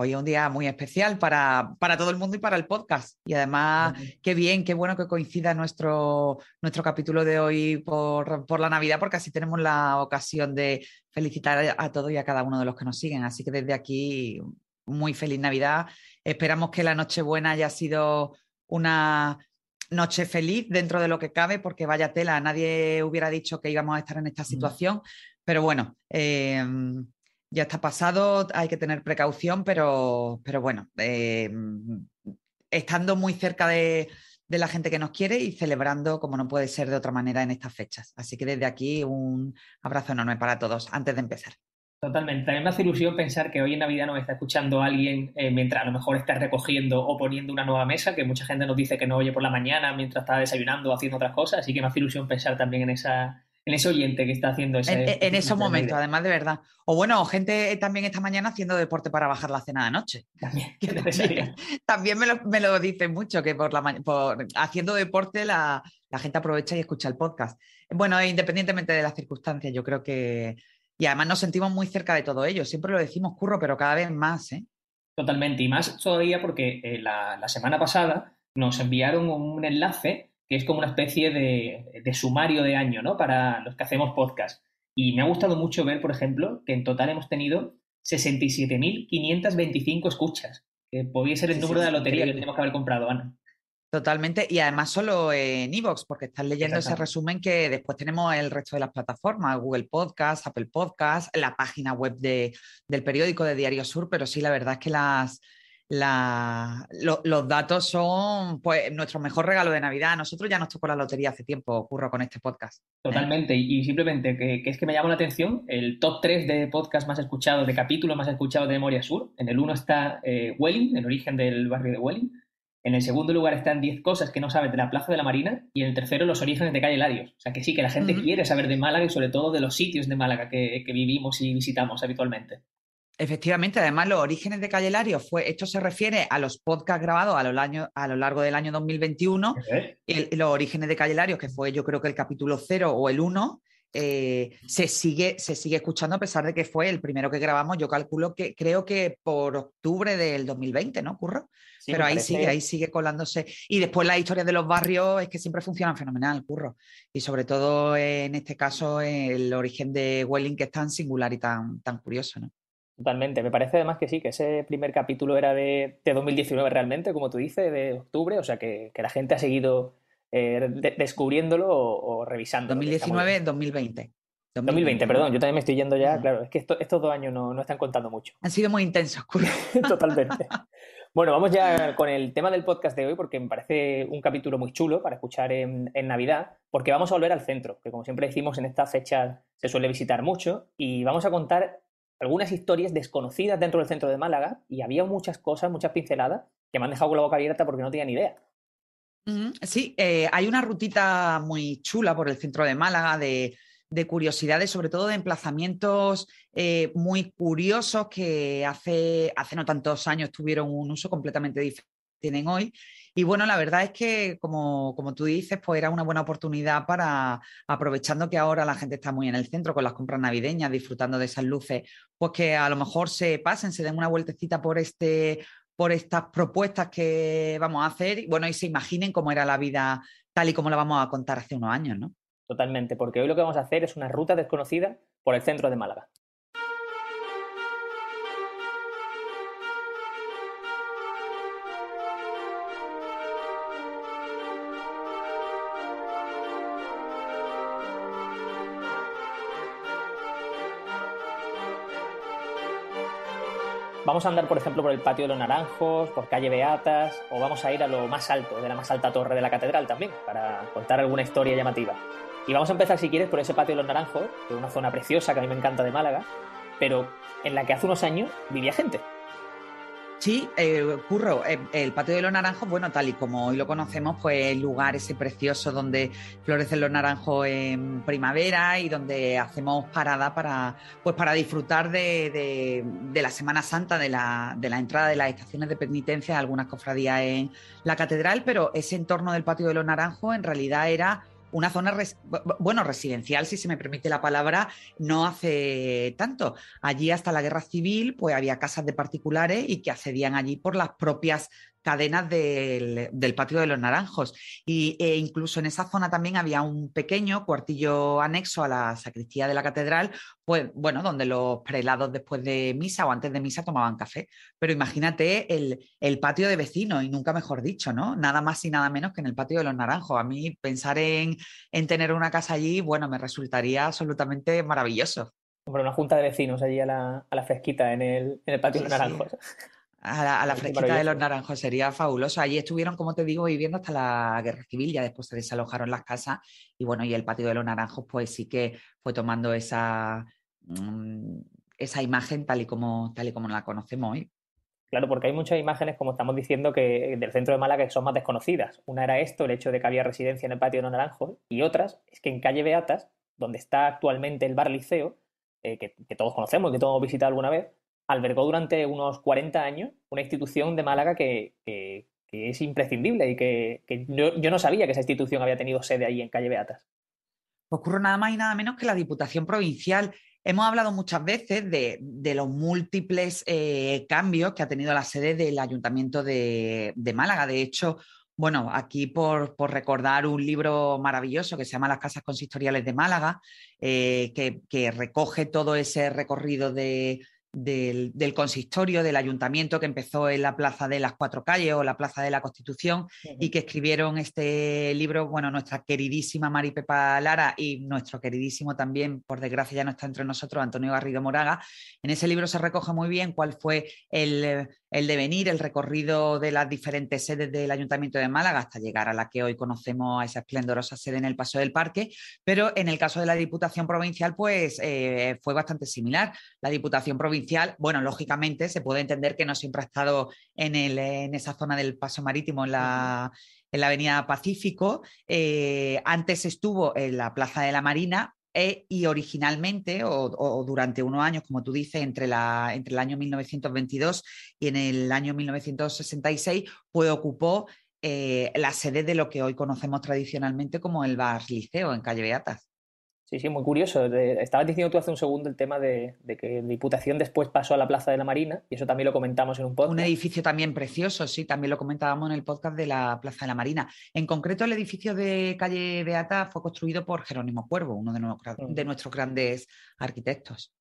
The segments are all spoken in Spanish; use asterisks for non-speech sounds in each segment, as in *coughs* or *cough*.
Hoy es un día muy especial para, para, todo el mundo y para el podcast. Y además, qué bien, qué bueno que coincida nuestro, nuestro capítulo de hoy por, por, la Navidad, porque así tenemos la ocasión de felicitar a todos y a cada uno de los que nos siguen. Así que desde aquí, muy feliz Navidad. Esperamos que la Nochebuena haya sido una noche feliz dentro de lo que cabe, porque vaya tela, nadie hubiera dicho que íbamos a estar en esta situación. Pero bueno, eh, ya está pasado, hay que tener precaución, pero, pero bueno, eh, estando muy cerca de, la gente que nos quiere y celebrando como no puede ser de otra manera en estas fechas. Así que desde aquí un abrazo enorme para todos antes de empezar. Totalmente. También me hace ilusión pensar que hoy en Navidad nos está escuchando alguien eh, mientras a lo mejor está recogiendo o poniendo una nueva mesa, que mucha gente nos dice que no oye por la mañana mientras está desayunando o haciendo otras cosas. Así que me hace ilusión pensar también en esa, en ese oyente que está haciendo ese. En, esos momentos, además de verdad. O bueno, gente también esta mañana haciendo deporte para bajar la cena de noche. También, *laughs* *laughs* también, me, lo, me lo dicen mucho, que por, la, por haciendo deporte la, la, gente aprovecha y escucha el podcast. Bueno, independientemente de las circunstancias, yo creo que. Y además nos sentimos muy cerca de todo ello. Siempre lo decimos, curro, pero cada vez más, ¿eh? Totalmente. Y más todavía porque eh, la, la semana pasada nos enviaron un enlace que es como una especie de, sumario de año, ¿no? Para los que hacemos podcast. Y me ha gustado mucho ver, por ejemplo, que en total hemos tenido 67.525 escuchas, que podría ser el número de la lotería que tenemos que haber comprado, Ana. Totalmente, y además solo en Evox, porque estás leyendo ese resumen que después tenemos el resto de las plataformas, Google Podcast, Apple Podcast, la página web de, del periódico de Diario Sur, pero sí, la verdad es que las, los datos son pues nuestro mejor regalo de Navidad. nosotros ya nos tocó la lotería hace tiempo, ocurro con este podcast. Totalmente, y, simplemente que, es que me llama la atención el top 3 de podcast más escuchados, de capítulos más escuchados de Memoria Sur. En el uno está eh, Welling, el origen del barrio de Welling. En el segundo lugar están 10 cosas que no sabes de la Plaza de la Marina. Y en el tercero, los orígenes de Calle Larios. O sea que sí, que la gente quiere saber de Málaga y sobre todo de los sitios de Málaga que vivimos y visitamos habitualmente. Efectivamente, además los orígenes de Calle Lario fue, esto se refiere a los podcasts grabados a lo, a lo largo del año 2021, y los orígenes de Calle Lario, que fue yo creo que el capítulo 0 o el 1, eh, se, sigue, se sigue escuchando a pesar de que fue el primero que grabamos, yo calculo que creo que por octubre del 2020, ¿no, Curro? Pero ahí sigue, ahí sigue colándose. Y después las historias de los barrios es que siempre funcionan fenomenal, Curro. Y sobre todo en este caso el origen de Welling que es tan singular y tan, tan curioso, ¿no? Totalmente. Me parece además que sí, que ese primer capítulo era de, 2019 realmente, como tú dices, de octubre, o sea que, la gente ha seguido eh, descubriéndolo o, revisando. 2019-2020. 2020, perdón, yo también me estoy yendo ya, claro, es que estos dos años no, están contando mucho. Han sido muy intensos. *laughs* Totalmente. Bueno, vamos ya con el tema del podcast de hoy porque me parece un capítulo muy chulo para escuchar en, en, Navidad, porque vamos a volver al centro, que como siempre decimos en esta fecha se suele visitar mucho, y vamos a contar algunas historias desconocidas dentro del centro de Málaga y había muchas cosas, muchas pinceladas que me han dejado con la boca abierta porque no tenía ni idea. Sí, eh, hay una rutita muy chula por el centro de Málaga de, curiosidades, sobre todo de emplazamientos eh, muy curiosos que hace, hace no tantos años tuvieron un uso completamente diferente tienen hoy y bueno, la verdad es que, como, como, tú dices, pues era una buena oportunidad para, aprovechando que ahora la gente está muy en el centro con las compras navideñas, disfrutando de esas luces, pues que a lo mejor se pasen, se den una vueltecita por este por estas propuestas que vamos a hacer, bueno, y se imaginen cómo era la vida tal y como la vamos a contar hace unos años, ¿no? Totalmente, porque hoy lo que vamos a hacer es una ruta desconocida por el centro de Málaga. Vamos a andar, por ejemplo, por el patio de los Naranjos, por calle Beatas, o vamos a ir a lo más alto, de la más alta torre de la catedral también, para contar alguna historia llamativa. Y vamos a empezar, si quieres, por ese patio de los Naranjos, que es una zona preciosa que a mí me encanta de Málaga, pero en la que hace unos años vivía gente. Sí, eh, Curro, eh, el patio de los naranjos, bueno, tal y como hoy lo conocemos, pues el lugar ese precioso donde florecen los naranjos en primavera y donde hacemos parada para, pues para disfrutar de, la Semana Santa, de la, de la, entrada de las estaciones de penitencia, algunas cofradías en la catedral, pero ese entorno del patio de los naranjos en realidad era una zona, bueno, residencial, si se me permite la palabra, no hace tanto. Allí hasta la guerra civil, pues había casas de particulares y que accedían allí por las propias cadenas del, patio de los naranjos. Y, e incluso en esa zona también había un pequeño cuartillo anexo a la sacristía de la catedral, pues bueno, donde los prelados después de misa o antes de misa tomaban café. Pero imagínate el, patio de vecinos, y nunca mejor dicho, ¿no? Nada más y nada menos que en el patio de los naranjos. A mí pensar en, tener una casa allí, bueno, me resultaría absolutamente maravilloso. Hombre, una junta de vecinos allí a la, fresquita en el, patio de los naranjos. A la, fresquita de los naranjos sería fabuloso. Allí estuvieron, como te digo, viviendo hasta la guerra civil, ya después se desalojaron las casas y bueno, y el patio de los naranjos pues sí que fue tomando esa, mm, esa imagen tal y, como, tal y como la conocemos hoy. Claro, porque hay muchas imágenes, como estamos diciendo, que del centro de Málaga que son más desconocidas. Una era esto, el hecho de que había residencia en el patio de los naranjos, y otras es que en calle Beatas, donde está actualmente el bar Liceo, eh, que, que, todos conocemos, que todos hemos visitado alguna vez, albergó durante unos 40 años una institución de Málaga que, es imprescindible y que, yo, no sabía que esa institución había tenido sede ahí en Calle Beatas. Ocurre nada más y nada menos que la Diputación Provincial. Hemos hablado muchas veces de, los múltiples eh, cambios que ha tenido la sede del Ayuntamiento de, Málaga. De hecho, bueno, aquí por, recordar un libro maravilloso que se llama Las Casas Consistoriales de Málaga, eh, que, recoge todo ese recorrido de, del, consistorio, del ayuntamiento que empezó en la Plaza de las Cuatro Calles o la Plaza de la Constitución y que escribieron este libro, bueno, nuestra queridísima Mari Pepa Lara y nuestro queridísimo también, por desgracia ya no está entre nosotros, Antonio Garrido Moraga. En ese libro se recoge muy bien cuál fue el, el devenir, el recorrido de las diferentes sedes del Ayuntamiento de Málaga hasta llegar a la que hoy conocemos, a esa esplendorosa sede en el Paso del Parque, pero en el caso de la Diputación Provincial, pues eh, fue bastante similar. La Diputación Provincial bueno, lógicamente se puede entender que no siempre ha estado en, esa zona del paso marítimo, en la, Avenida Pacífico. Eh, antes estuvo en la Plaza de la Marina, e, y originalmente, o, durante unos años, como tú dices, entre, entre el año 1922 y en el año 1966, pues ocupó eh, la sede de lo que hoy conocemos tradicionalmente como el Bar Liceo en Calle Beatas. Sí, sí, muy curioso. Estabas diciendo tú hace un segundo el tema de, que Diputación después pasó a la Plaza de la Marina, y eso también lo comentamos en un podcast. Un edificio también precioso, sí, también lo comentábamos en el podcast de la Plaza de la Marina. En concreto, el edificio de calle Beata fue construido por Jerónimo Cuervo, uno de, mm. nuestros grandes arquitectos.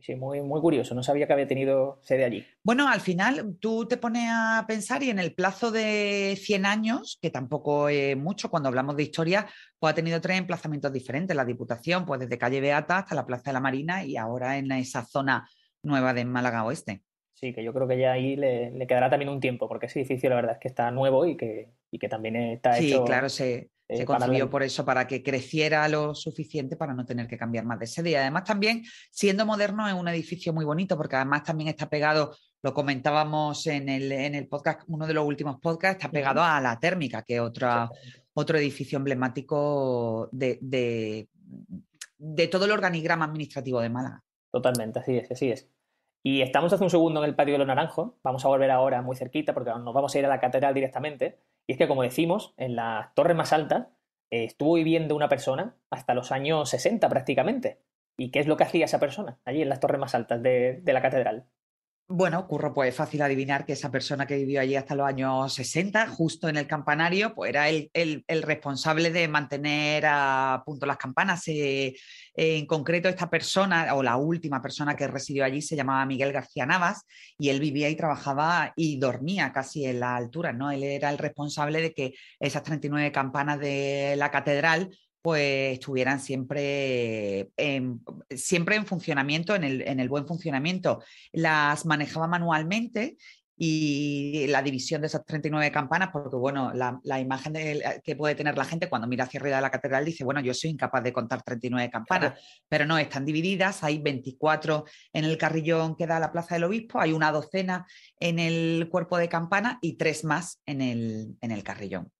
Sí, muy, muy curioso. No sabía que había tenido sede allí. Bueno, al final tú te pones a pensar y en el plazo de 100 años, que tampoco es mucho cuando hablamos de historia, pues ha tenido tres emplazamientos diferentes. La Diputación, pues desde calle Beata hasta la Plaza de la Marina y ahora en esa zona nueva de Málaga Oeste. Sí, que yo creo que ya ahí le, quedará también un tiempo, porque ese edificio la verdad es que está nuevo y que, y que también está hecho... Sí, claro, se, se eh, concibió por eso, para que creciera lo suficiente para no tener que cambiar más de sede. Y además también, siendo moderno, es un edificio muy bonito, porque además también está pegado, lo comentábamos en el, en el podcast, uno de los últimos podcasts, está pegado a la térmica, que es otra, otro edificio emblemático de, de, de todo el organigrama administrativo de Málaga. Totalmente, así es, así es. Y estamos hace un segundo en el patio de los naranjos. Vamos a volver ahora muy cerquita porque nos vamos a ir a la catedral directamente. Y es que, como decimos, en la torre más alta eh, estuvo viviendo una persona hasta los años 60 prácticamente. ¿Y qué es lo que hacía esa persona allí en las torres más altas de la catedral? Bueno, Curro, pues es fácil adivinar que esa persona que vivió allí hasta los años 60, justo en el campanario, pues era el, responsable de mantener a punto las campanas. Eh, en concreto, esta persona, o la última persona que residió allí, se llamaba Miguel García Navas, y él vivía y trabajaba y dormía casi en la altura, ¿no? Él era el responsable de que esas 39 campanas de la catedral pues estuvieran siempre en, siempre en funcionamiento, en el, buen funcionamiento. Las manejaba manualmente y la división de esas 39 campanas, porque bueno, la, imagen que puede tener la gente cuando mira hacia arriba de la catedral dice, bueno, yo soy incapaz de contar 39 campanas, pero no, están divididas, hay 24 en el carrillón que da a la Plaza del Obispo, hay una docena en el cuerpo de campana y tres más en el, en el carrillón.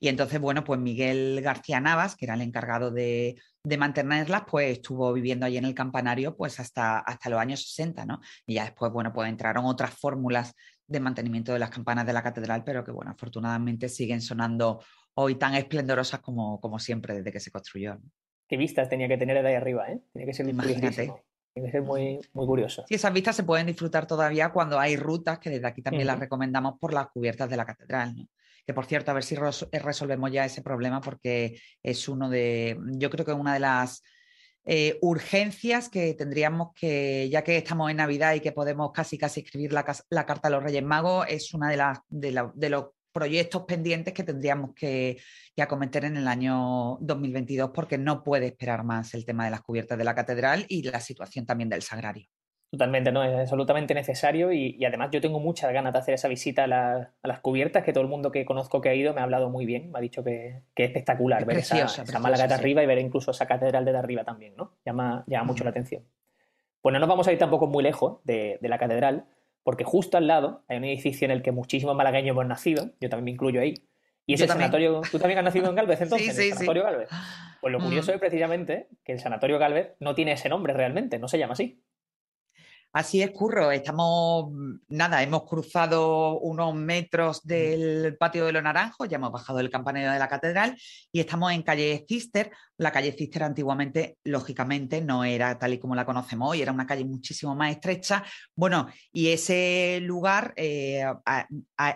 Y entonces, bueno, pues Miguel García Navas, que era el encargado de, mantenerlas, pues estuvo viviendo allí en el campanario pues hasta, hasta los años 60, ¿no? Y ya después, bueno, pues entraron otras fórmulas de mantenimiento de las campanas de la catedral, pero que, bueno, afortunadamente siguen sonando hoy tan esplendorosas como, como siempre desde que se construyó. Qué vistas tenía que tener de ahí arriba, ¿eh? Tenía que ser Imagínate. Tiene que ser muy, muy curioso. Sí, esas vistas se pueden disfrutar todavía cuando hay rutas, que desde aquí también las recomendamos por las cubiertas de la catedral. ¿no? Que por cierto, a ver si eh, resolvemos ya ese problema porque es uno de, yo creo que una de las eh, urgencias que tendríamos que, ya que estamos en Navidad y que podemos casi casi escribir la, carta a los Reyes Magos, es una de, los proyectos pendientes que tendríamos que, que, acometer en el año 2022 porque no puede esperar más el tema de las cubiertas de la catedral y la situación también del sagrario. Totalmente, no, es absolutamente necesario y, además yo tengo muchas ganas de hacer esa visita a, las cubiertas, que todo el mundo que conozco que ha ido me ha hablado muy bien, me ha dicho que, es espectacular ver esa, Málaga de arriba y ver incluso esa catedral de arriba también, ¿no? Llama, llama mucho la atención. Pues no nos vamos a ir tampoco muy lejos de, la catedral, porque justo al lado hay un edificio en el que muchísimos malagueños hemos nacido, yo también me incluyo ahí, y es el sanatorio. ¿Tú también has nacido en Galvez *laughs* entonces? Sí, el sanatorio Galvez. Pues lo curioso es precisamente que el sanatorio Galvez no tiene ese nombre realmente, no se llama así. Así es, Curro. Estamos, nada, hemos cruzado unos metros del patio de los Naranjos, ya hemos bajado el campanario de la catedral y estamos en calle Cister. La calle Cister antiguamente, lógicamente, no era tal y como la conocemos hoy, era una calle muchísimo más estrecha. Bueno, y ese lugar, eh,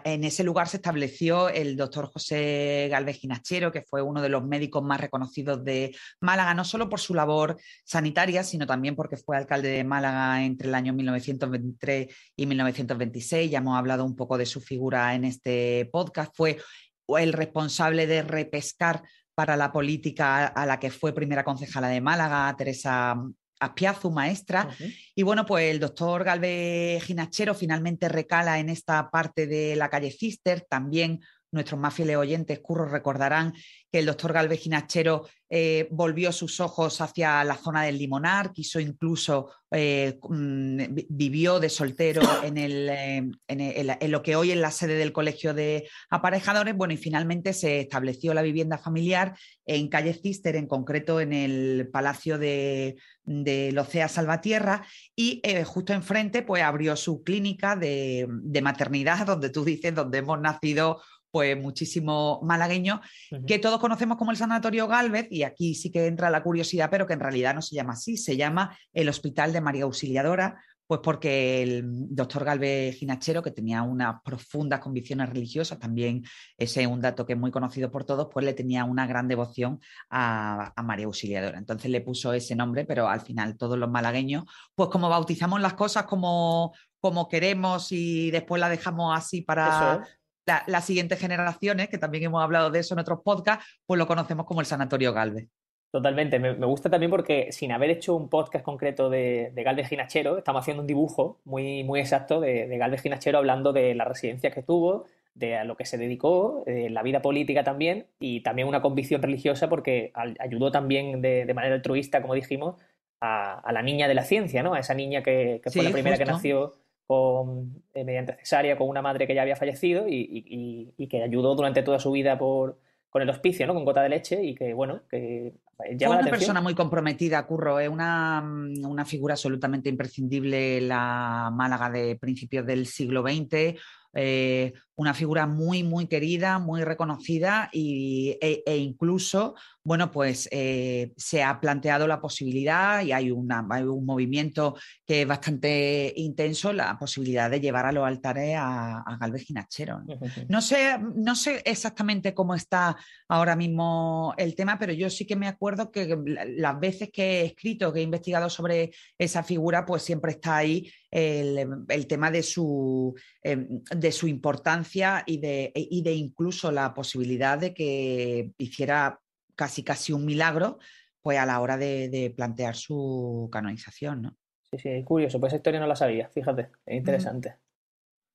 en ese lugar se estableció el doctor José Galvez Ginachero, que fue uno de los médicos más reconocidos de Málaga, no solo por su labor sanitaria, sino también porque fue alcalde de Málaga entre el año 1923 y 1926. Ya hemos hablado un poco de su figura en este podcast. Fue el responsable de repescar para la política a la que fue primera concejala de Málaga, Teresa Aspiazu, maestra. Y bueno, pues el doctor Galvez Ginachero finalmente recala en esta parte de la calle Cister, también nuestros más fieles oyentes, curros, recordarán que el doctor Galvez Ginachero eh, volvió sus ojos hacia la zona del Limonar, quiso incluso, eh, mm, vivió de soltero *coughs* en, el, eh, en, lo que hoy es la sede del Colegio de Aparejadores. Bueno, y finalmente se estableció la vivienda familiar en calle Cister, en concreto en el Palacio de, de Locea Salvatierra, y justo enfrente pues abrió su clínica de, de maternidad, *laughs* donde tú dices, donde hemos nacido pues muchísimo malagueño, que todos conocemos como el Sanatorio Galvez, y aquí sí que entra la curiosidad, pero que en realidad no se llama así, se llama el Hospital de María Auxiliadora, pues porque el doctor Galvez Ginachero, que tenía unas profundas convicciones religiosas, también ese es un dato que es muy conocido por todos, pues le tenía una gran devoción a, María Auxiliadora. Entonces le puso ese nombre, pero al final todos los malagueños, pues como bautizamos las cosas como, como queremos y después la dejamos así para, las siguientes generaciones, que también hemos hablado de eso en otros podcasts, pues lo conocemos como el Sanatorio Galvez. Totalmente, me, gusta también porque sin haber hecho un podcast concreto de, Galvez Ginachero, estamos haciendo un dibujo muy, muy exacto de, de Galvez Ginachero hablando de la residencia que tuvo, de a lo que se dedicó, de la vida política también y también una convicción religiosa porque ayudó también de, manera altruista, como dijimos, a, la niña de la ciencia, ¿no? A esa niña que, fue la primera que nació con, eh, mediante cesárea con una madre que ya había fallecido y, que ayudó durante toda su vida por, con el hospicio, ¿no? Con gota de leche y que, bueno, que llama Fue una persona muy comprometida, Curro, es una, una, figura absolutamente imprescindible en la Málaga de principios del siglo XX, eh, una figura muy, muy querida, muy reconocida y, e, e incluso, bueno, pues eh, se ha planteado la posibilidad y hay, una, un movimiento que es bastante intenso, la posibilidad de llevar a los altares a, a Galvez Ginachero. ¿no? sé, no sé exactamente cómo está ahora mismo el tema, pero yo sí que me acuerdo que las veces que he escrito, que he investigado sobre esa figura, pues siempre está ahí el, tema de su, em, de su importancia y de, y de incluso la posibilidad de que hiciera casi casi un milagro pues a la hora de, plantear su canonización. ¿no? Sí, sí, curioso, pues esa historia no la sabía, fíjate, es interesante.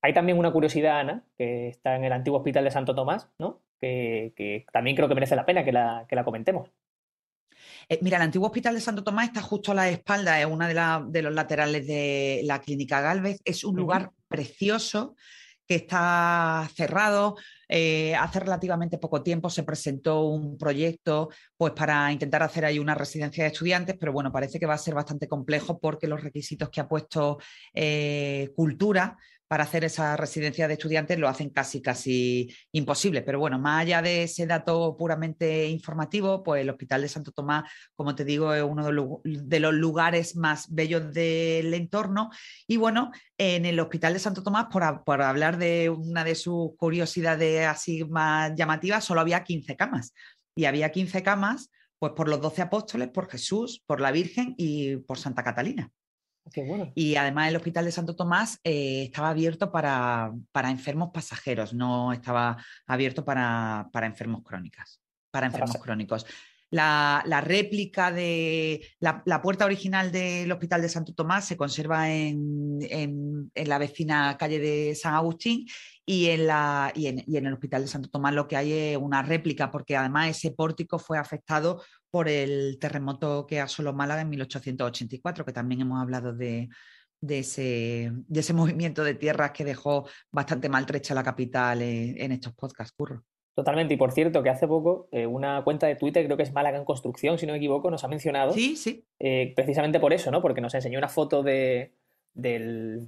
Hay también una curiosidad, Ana, que está en el antiguo hospital de Santo Tomás, ¿no? Que, también creo que merece la pena que la, que la comentemos. Eh, mira, el antiguo hospital de Santo Tomás está justo a la espalda, es una de, de los laterales de la clínica Galvez. Es un lugar precioso que está cerrado. Eh, hace relativamente poco tiempo se presentó un proyecto pues, para intentar hacer ahí una residencia de estudiantes, pero bueno, parece que va a ser bastante complejo porque los requisitos que ha puesto eh, Cultura para hacer esa residencia de estudiantes lo hacen casi, casi imposible. Pero bueno, más allá de ese dato puramente informativo, pues el Hospital de Santo Tomás, como te digo, es uno de los lugares más bellos del entorno. Y bueno, en el Hospital de Santo Tomás, por, por hablar de una de sus curiosidades así más llamativas, solo había 15 camas. Y había 15 camas pues por los 12 apóstoles, por Jesús, por la Virgen y por Santa Catalina. Y además el Hospital de Santo Tomás eh, estaba abierto para, enfermos pasajeros, no estaba abierto para, enfermos crónicas, para enfermos crónicos. La, réplica de la, puerta original del Hospital de Santo Tomás se conserva en, la vecina calle de San Agustín y en, la, y en, el Hospital de Santo Tomás lo que hay es una réplica, porque además ese pórtico fue afectado por el terremoto que asoló Málaga en 1884, que también hemos hablado de, ese, de ese *laughs* movimiento de tierras que dejó bastante maltrecha la capital en, estos podcasts, Curro. Totalmente, y por cierto, que hace poco eh, una cuenta de Twitter, creo que es Málaga en Construcción, si no me equivoco, nos ha mencionado. Sí, sí. Eh, precisamente por eso, ¿no? Porque nos enseñó una foto de, del,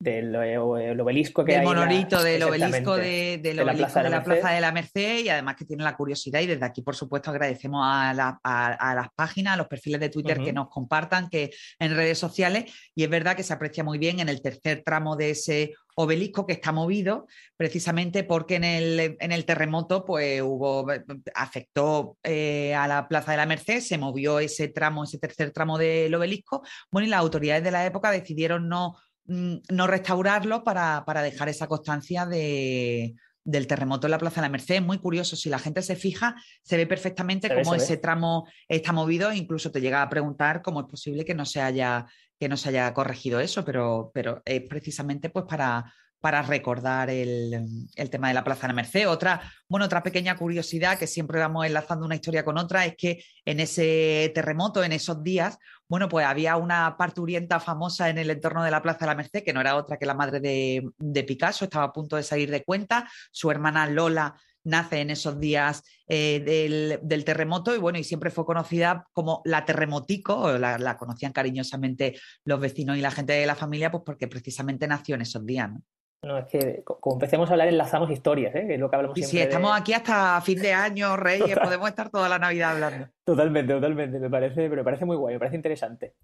del eh, obelisco que del monolito del obelisco de, la, plaza de la, Merced. Y además que tiene la curiosidad y desde aquí por supuesto agradecemos a, las páginas, a los perfiles de Twitter que nos compartan que en redes sociales y es verdad que se aprecia muy bien en el tercer tramo de ese obelisco que está movido precisamente porque en el, en el terremoto pues hubo afectó eh, a la Plaza de la Merced, se movió ese tramo, ese tercer tramo del obelisco, bueno y las autoridades de la época decidieron no no restaurarlo para, dejar esa constancia de, del terremoto en la Plaza de la Merced. Es muy curioso, si la gente se fija, se ve perfectamente cómo ese tramo está movido, incluso te llega a preguntar cómo es posible que no se haya, que no se haya corregido eso, pero, pero es precisamente pues para, para recordar el, tema de la Plaza de la Merced. Otra, bueno, otra pequeña curiosidad que siempre vamos enlazando una historia con otra es que en ese terremoto, en esos días, bueno, pues había una parturienta famosa en el entorno de la Plaza de la Merced, que no era otra que la madre de, Picasso, estaba a punto de salir de cuenta. Su hermana Lola nace en esos días eh, del, terremoto y bueno, y siempre fue conocida como la terremotico, la, la, conocían cariñosamente los vecinos y la gente de la familia, pues porque precisamente nació en esos días. No, es que como empecemos a hablar, enlazamos historias, ¿eh? que es lo que hablamos y siempre. Sí, estamos aquí hasta fin de año, Reyes, podemos estar toda la Navidad hablando. Totalmente, totalmente. Me parece, pero me parece muy guay, me parece interesante.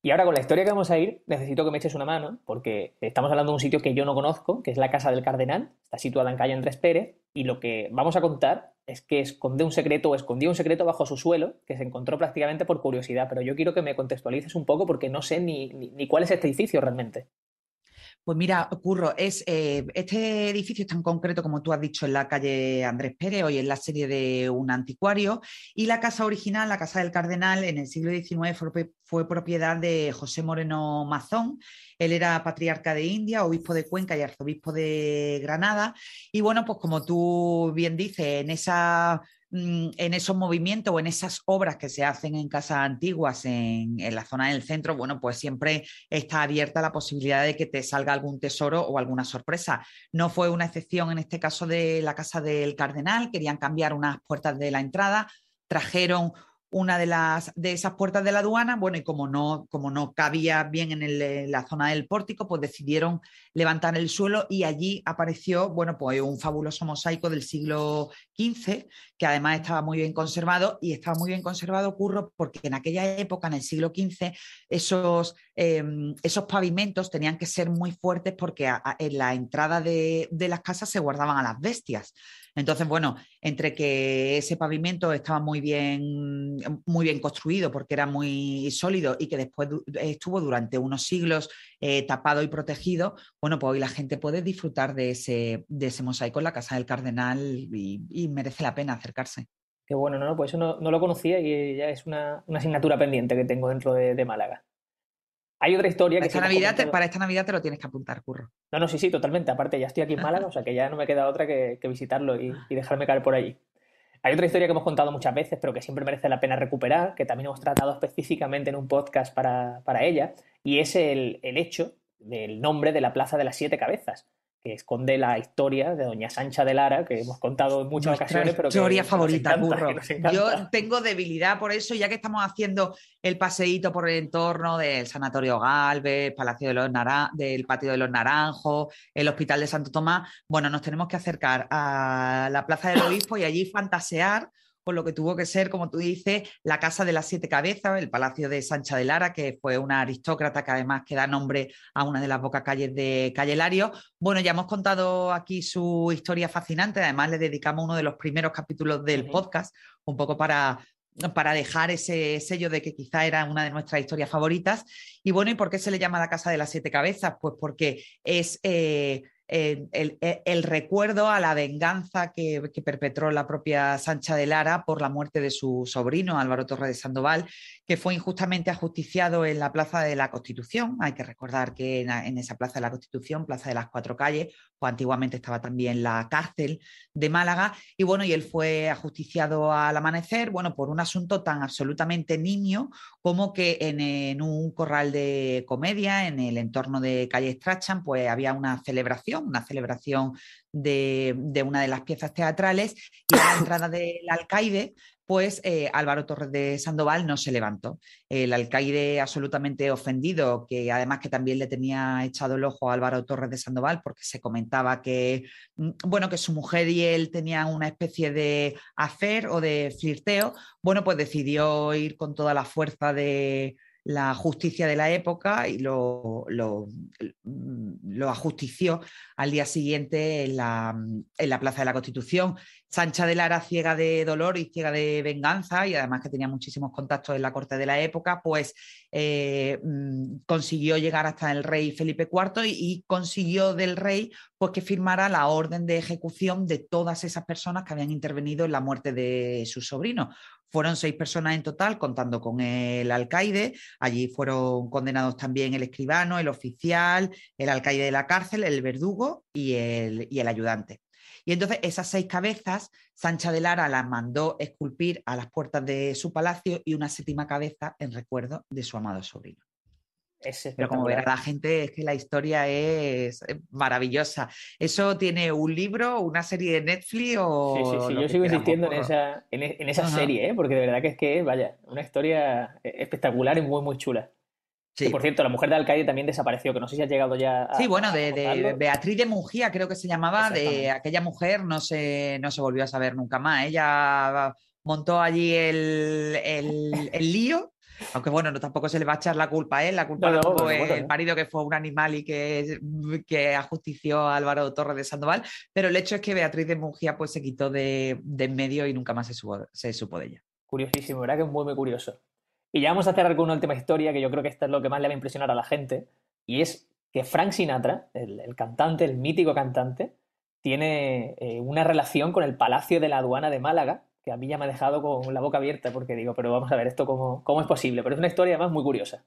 Y ahora con la historia que vamos a ir, necesito que me eches una mano, porque estamos hablando de un sitio que yo no conozco, que es la Casa del Cardenal, está situada en calle Andrés Pérez, y lo que vamos a contar es que esconde un secreto o escondió un secreto bajo su suelo, que se encontró prácticamente por curiosidad, pero yo quiero que me contextualices un poco porque no sé ni, ni cuál es este edificio realmente. Pues mira, Curro, es, eh, este edificio está en concreto, como tú has dicho, en la calle Andrés Pérez, hoy en la serie de un anticuario, y la casa original, la Casa del Cardenal, en el siglo XIX fue, fue propiedad de José Moreno Mazón. Él era patriarca de India, obispo de Cuenca y arzobispo de Granada. Y bueno, pues como tú bien dices, en esa en esos movimientos o en esas obras que se hacen en casas antiguas en, la zona del centro, bueno, pues siempre está abierta la posibilidad de que te salga algún tesoro o alguna sorpresa. No fue una excepción en este caso de la casa del cardenal, querían cambiar unas puertas de la entrada, trajeron una de, las, de esas puertas de la aduana, bueno, y como no, como no cabía bien en, la zona del pórtico, pues decidieron levantar el suelo y allí apareció, bueno, pues un fabuloso mosaico del siglo XV, que además estaba muy bien conservado y estaba muy bien conservado, Curro, porque en aquella época, en el siglo XV, esos, em, esos pavimentos tenían que ser muy fuertes porque en la entrada de, las casas se guardaban a las bestias. Entonces, bueno, entre que ese pavimento estaba muy bien, muy bien construido porque era muy sólido y que después estuvo durante unos siglos eh, tapado y protegido, bueno, pues hoy la gente puede disfrutar de ese, mosaico en la Casa del Cardenal y, merece la pena acercarse. Qué bueno, no, pues eso no, lo conocía y ya es una, asignatura pendiente que tengo dentro de, Málaga. Hay otra historia para que... Esta Navidad Para esta Navidad te lo tienes que apuntar, Curro. No, no, sí, sí, totalmente. Aparte, ya estoy aquí en *laughs* Málaga, o sea que ya no me queda otra que, visitarlo y, dejarme caer por allí. Hay otra historia que hemos contado muchas veces, pero que siempre merece la pena recuperar, que también hemos tratado específicamente en un podcast para, ella, y es el, el hecho del nombre de la Plaza de las Siete Cabezas que esconde la historia de Doña Sancha de Lara, que hemos contado en muchas ocasiones, pero que historia favorita, burro. Yo tengo debilidad por eso, ya que estamos haciendo el paseíto por el entorno del Sanatorio Galvez, Palacio de los del Patio de los Naranjos, el Hospital de Santo Tomás, bueno, nos tenemos que acercar a la Plaza del Obispo y allí fantasear por lo que tuvo que ser, como tú dices, la Casa de las Siete Cabezas, el Palacio de Sancha de Lara, que fue una aristócrata que además que da nombre a una de las bocas calles de Calle Lario. Bueno, ya hemos contado aquí su historia fascinante, además le dedicamos uno de los primeros capítulos del podcast, un poco para, para dejar ese sello de que quizá era una de nuestras historias favoritas. Y bueno, ¿y por qué se le llama la Casa de las Siete Cabezas? Pues porque es eh, el, recuerdo a la venganza que, perpetró la propia Sancha de Lara por la muerte de su sobrino Álvaro Torres de Sandoval, que fue injustamente ajusticiado en la Plaza de la Constitución. Hay que recordar que en, esa Plaza de la Constitución, Plaza de las Cuatro Calles, pues antiguamente estaba también la cárcel de Málaga, y bueno, y él fue ajusticiado al amanecer, bueno, por un asunto tan absolutamente niño como que en, un corral de comedia, en el entorno de Calle Strachan, pues había una celebración, una celebración de, de, una de las piezas teatrales y a la entrada del alcaide pues eh, Álvaro Torres de Sandoval no se levantó. El alcaide absolutamente ofendido, que además que también le tenía echado el ojo a Álvaro Torres de Sandoval, porque se comentaba que, mm, bueno, que su mujer y él tenían una especie de hacer o de flirteo, bueno, pues decidió ir con toda la fuerza de la justicia de la época y lo, lo, lo ajustició al día siguiente en la, en la, Plaza de la Constitución. Sancha de Lara, ciega de dolor y ciega de venganza, y además que tenía muchísimos contactos en la corte de la época, pues eh, mm, consiguió llegar hasta el rey Felipe IV y, y, consiguió del rey pues, que firmara la orden de ejecución de todas esas personas que habían intervenido en la muerte de su sobrino. Fueron seis personas en total, contando con el alcaide. Allí fueron condenados también el escribano, el oficial, el alcaide de la cárcel, el verdugo y el, y el ayudante. Y entonces esas seis cabezas, Sancha de Lara las mandó esculpir a las puertas de su palacio y una séptima cabeza en recuerdo de su amado sobrino. Pero como verá la gente, es que la historia es maravillosa. ¿Eso tiene un libro, una serie de Netflix o...? Sí, sí, sí. Yo sigo insistiendo en esa, en, esa serie, ¿eh? porque de verdad que es que, vaya, una historia espectacular y muy, muy chula. Sí. por cierto, la mujer de Alcaide también desapareció, que no sé si ha llegado ya a, Sí, bueno, de, Beatriz de Mungía creo que se llamaba, de aquella mujer no se, no se volvió a saber nunca más. Ella montó allí el, el, el lío aunque bueno, no, tampoco se le va a echar la culpa a él, la culpa no, es el marido que fue un animal y que, que ajustició a Álvaro Torres de Sandoval, pero el hecho es que Beatriz de Mungía pues se quitó de, en medio y nunca más se, se supo de ella. Curiosísimo, ¿verdad? Que es muy, muy curioso. Y ya vamos a cerrar con una última historia que yo creo que esta es lo que más le va a impresionar a la gente, y es que Frank Sinatra, el, cantante, el mítico cantante, tiene eh, una relación con el Palacio de la Aduana de Málaga, que a mí ya me ha dejado con la boca abierta porque digo, pero vamos a ver esto cómo, cómo es posible. Pero es una historia además muy curiosa.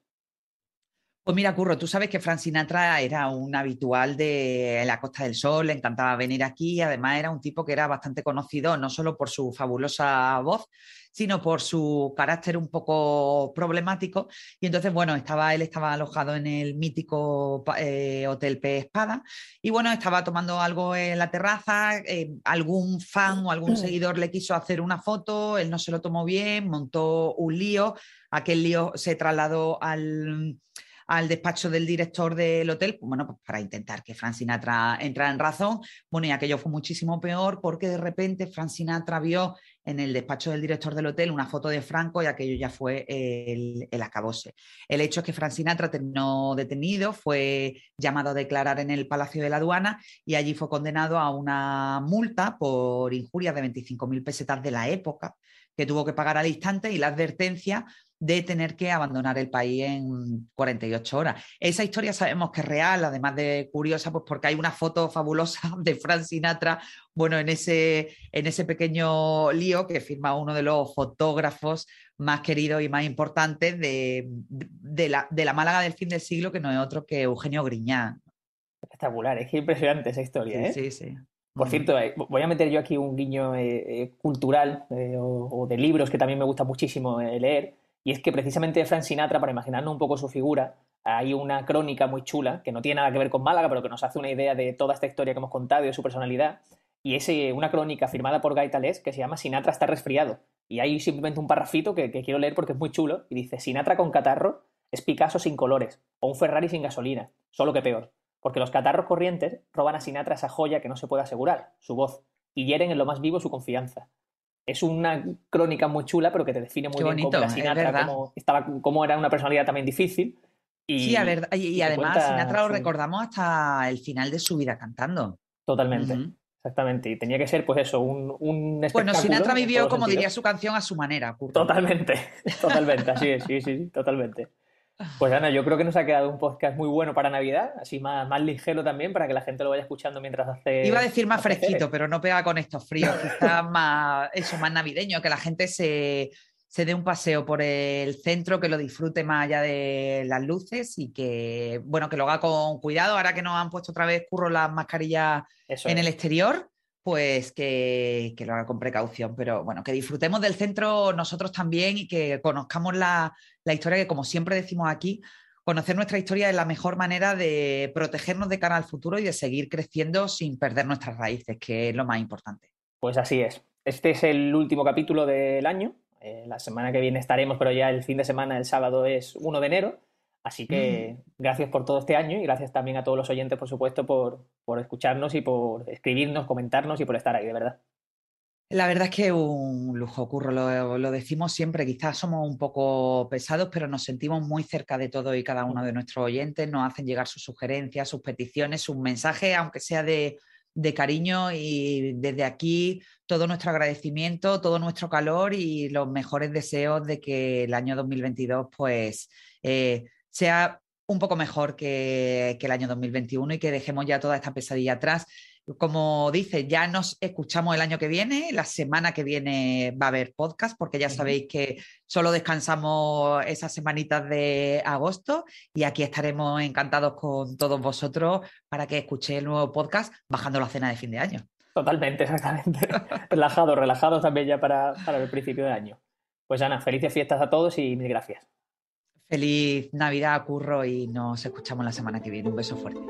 Pues mira, Curro, tú sabes que Frank Sinatra era un habitual de la Costa del Sol, le encantaba venir aquí y además era un tipo que era bastante conocido no solo por su fabulosa voz, sino por su carácter un poco problemático. Y entonces, bueno, estaba, él estaba alojado en el mítico eh, Hotel P. Espada y bueno, estaba tomando algo en la terraza, eh, algún fan o algún seguidor le quiso hacer una foto, él no se lo tomó bien, montó un lío, aquel lío se trasladó al al despacho del director del hotel, pues bueno, pues para intentar que Frank Sinatra entrara en razón. Bueno, y aquello fue muchísimo peor porque de repente Frank Sinatra vio en el despacho del director del hotel una foto de Franco y aquello ya fue el, el acabose. El hecho es que Frank Sinatra terminó detenido, fue llamado a declarar en el Palacio de la Aduana y allí fue condenado a una multa por injurias de 25.000 pesetas de la época que tuvo que pagar al instante y la advertencia de tener que abandonar el país en 48 horas. Esa historia sabemos que es real, además de curiosa, pues porque hay una foto fabulosa *laughs* de Frank Sinatra, bueno, en ese, en ese pequeño lío que firma uno de los fotógrafos más queridos y más importantes de, de, la, de la Málaga del fin del siglo, que no es otro que Eugenio Griñán. Espectacular, es que impresionante esa historia, sí, ¿eh? Sí, sí. Por cierto, eh, voy a meter yo aquí un guiño eh, eh, cultural o, de libros que también me gusta muchísimo leer, y es que precisamente de Frank Sinatra, para imaginarnos un poco su figura, hay una crónica muy chula que no tiene nada que ver con Málaga, pero que nos hace una idea de toda esta historia que hemos contado y de su personalidad. Y es una crónica firmada por Guy Talés que se llama Sinatra está resfriado. Y hay simplemente un parrafito que, que quiero leer porque es muy chulo. Y dice: Sinatra con catarro es Picasso sin colores o un Ferrari sin gasolina, solo que peor porque los catarros corrientes roban a Sinatra esa joya que no se puede asegurar, su voz, y hieren en lo más vivo su confianza. Es una crónica muy chula, pero que te define muy bien cómo era Sinatra, cómo, estaba, cómo era una personalidad también difícil. Y, sí, a ver, y, además Sinatra lo recordamos hasta el final de su vida cantando. Totalmente. Exactamente, y tenía que ser, pues eso, un, un Bueno, Sinatra vivió, como diría su canción, a su manera. Totalmente, *laughs* totalmente, así es, sí, sí, *laughs* totalmente. Pues Ana, yo creo que nos ha quedado un podcast muy bueno para Navidad, así más, más ligero también, para que la gente lo vaya escuchando mientras hace. Iba a decir más fresquito, pero no pega con estos fríos, quizás *laughs* más, eso, más navideño, que la gente se, se dé un paseo por el centro, que lo disfrute más allá de las luces y que, bueno, que lo haga con cuidado. Ahora que nos han puesto otra vez curro las mascarillas en el exterior, pues que, lo haga con precaución, pero bueno, que disfrutemos del centro nosotros también y que conozcamos la, historia que, como siempre decimos aquí, conocer nuestra historia es la mejor manera de protegernos de cara al futuro y de seguir creciendo sin perder nuestras raíces, que es lo más importante. Pues así es. Este es el último capítulo del año. Eh, la semana que viene estaremos, pero ya el fin de semana, el sábado es 1 de enero. Así que mm. gracias por todo este año y gracias también a todos los oyentes, por supuesto, por, escucharnos y por escribirnos, comentarnos y por estar ahí, de verdad. La verdad es que un lujo, Curro, lo, lo, decimos siempre, quizás somos un poco pesados, pero nos sentimos muy cerca de todo y cada uno de nuestros oyentes, nos hacen llegar sus sugerencias, sus peticiones, sus mensajes, aunque sea de, cariño y desde aquí todo nuestro agradecimiento, todo nuestro calor y los mejores deseos de que el año 2022 pues eh, sea un poco mejor que, el año 2021 y que dejemos ya toda esta pesadilla atrás. Como dice, ya nos escuchamos el año que viene, la semana que viene va a haber podcast, porque ya sabéis que solo descansamos esas semanitas de agosto y aquí estaremos encantados con todos vosotros para que escuchéis el nuevo podcast bajando la cena de fin de año. Totalmente, exactamente. *laughs* relajados, relajados también ya para, para el principio de año. Pues Ana, felices fiestas a todos y mil gracias. Feliz Navidad, Curro, y nos escuchamos la semana que viene. Un beso fuerte.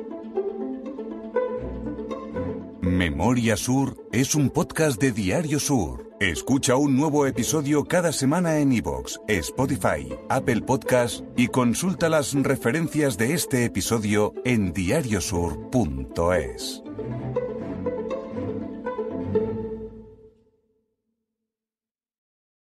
Memoria Sur es un podcast de Diario Sur. Escucha un nuevo episodio cada semana en iVoox, Spotify, Apple Podcasts y consulta las referencias de este episodio en diariosur.es.